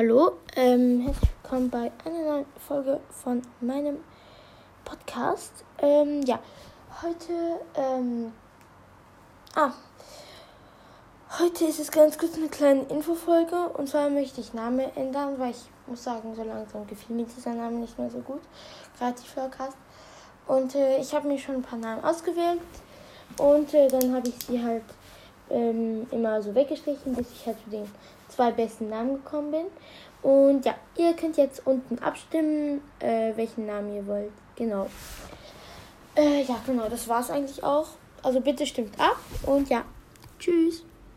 Hallo, ähm, herzlich willkommen bei einer neuen Folge von meinem Podcast. Ähm, ja, heute, ähm, ah, heute ist es ganz kurz eine kleine Infofolge und zwar möchte ich Name ändern, weil ich muss sagen, so langsam gefiel mir dieser Name nicht mehr so gut, gerade die Forecast. Und äh, ich habe mir schon ein paar Namen ausgewählt und äh, dann habe ich sie halt ähm, immer so weggestrichen, bis ich halt zu den zwei besten Namen gekommen bin. Und ja, ihr könnt jetzt unten abstimmen, äh, welchen Namen ihr wollt. Genau. Äh, ja, genau, das war's eigentlich auch. Also bitte stimmt ab und ja, tschüss.